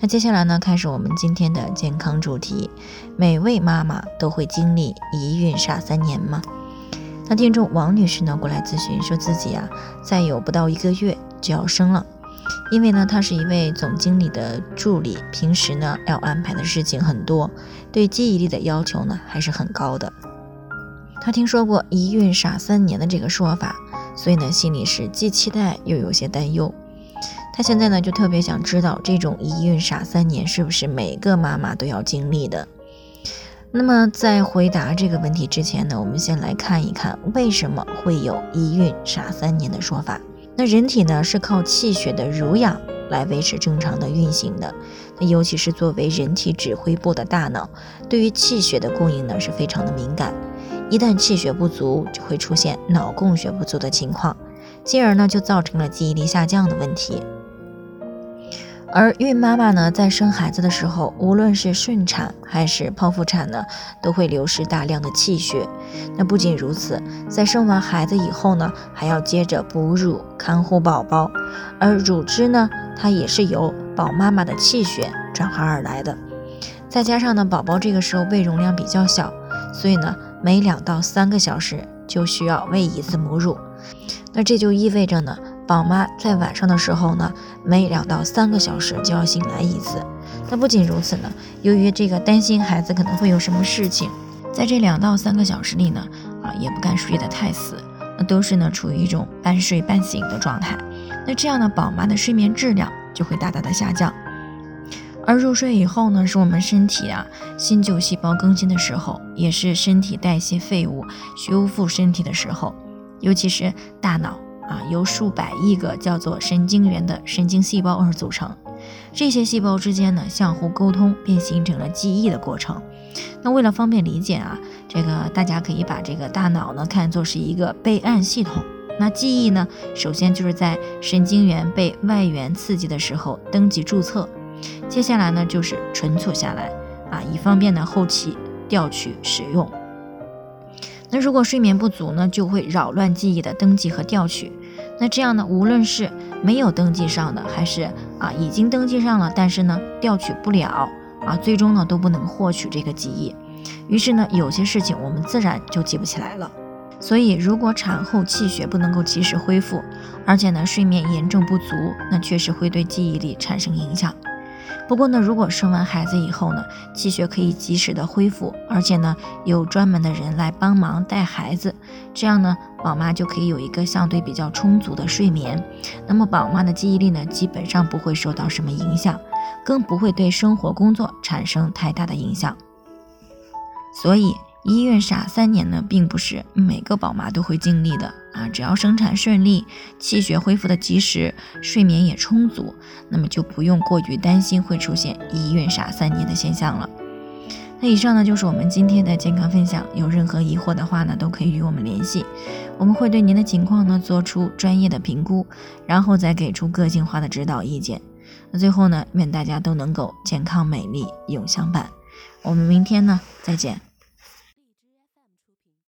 那接下来呢，开始我们今天的健康主题。每位妈妈都会经历一孕傻三年吗？那听众王女士呢过来咨询，说自己啊，再有不到一个月就要生了。因为呢，她是一位总经理的助理，平时呢要安排的事情很多，对记忆力的要求呢还是很高的。她听说过一孕傻三年的这个说法。所以呢，心里是既期待又有些担忧。她现在呢，就特别想知道，这种一孕傻三年是不是每个妈妈都要经历的？那么在回答这个问题之前呢，我们先来看一看为什么会有一孕傻三年的说法。那人体呢，是靠气血的濡养来维持正常的运行的。那尤其是作为人体指挥部的大脑，对于气血的供应呢，是非常的敏感。一旦气血不足，就会出现脑供血不足的情况，进而呢就造成了记忆力下降的问题。而孕妈妈呢在生孩子的时候，无论是顺产还是剖腹产呢，都会流失大量的气血。那不仅如此，在生完孩子以后呢，还要接着哺乳、看护宝宝，而乳汁呢，它也是由宝妈妈的气血转化而来的。再加上呢，宝宝这个时候胃容量比较小，所以呢。每两到三个小时就需要喂一次母乳，那这就意味着呢，宝妈在晚上的时候呢，每两到三个小时就要醒来一次。那不仅如此呢，由于这个担心孩子可能会有什么事情，在这两到三个小时里呢，啊，也不敢睡得太死，那都是呢处于一种半睡半醒的状态。那这样呢，宝妈的睡眠质量就会大大的下降。而入睡以后呢，是我们身体啊新旧细胞更新的时候，也是身体代谢废物、修复身体的时候。尤其是大脑啊，由数百亿个叫做神经元的神经细胞而组成。这些细胞之间呢相互沟通，便形成了记忆的过程。那为了方便理解啊，这个大家可以把这个大脑呢看作是一个备案系统。那记忆呢，首先就是在神经元被外源刺激的时候登记注册。接下来呢，就是存储下来啊，以方便呢后期调取使用。那如果睡眠不足呢，就会扰乱记忆的登记和调取。那这样呢，无论是没有登记上的，还是啊已经登记上了，但是呢调取不了啊，最终呢都不能获取这个记忆。于是呢，有些事情我们自然就记不起来了。所以，如果产后气血不能够及时恢复，而且呢睡眠严重不足，那确实会对记忆力产生影响。不过呢，如果生完孩子以后呢，气血可以及时的恢复，而且呢，有专门的人来帮忙带孩子，这样呢，宝妈就可以有一个相对比较充足的睡眠。那么宝妈的记忆力呢，基本上不会受到什么影响，更不会对生活工作产生太大的影响。所以。一孕傻三年呢，并不是每个宝妈都会经历的啊。只要生产顺利，气血恢复的及时，睡眠也充足，那么就不用过于担心会出现一孕傻三年的现象了。那以上呢就是我们今天的健康分享。有任何疑惑的话呢，都可以与我们联系，我们会对您的情况呢做出专业的评估，然后再给出个性化的指导意见。那最后呢，愿大家都能够健康美丽永相伴。我们明天呢再见。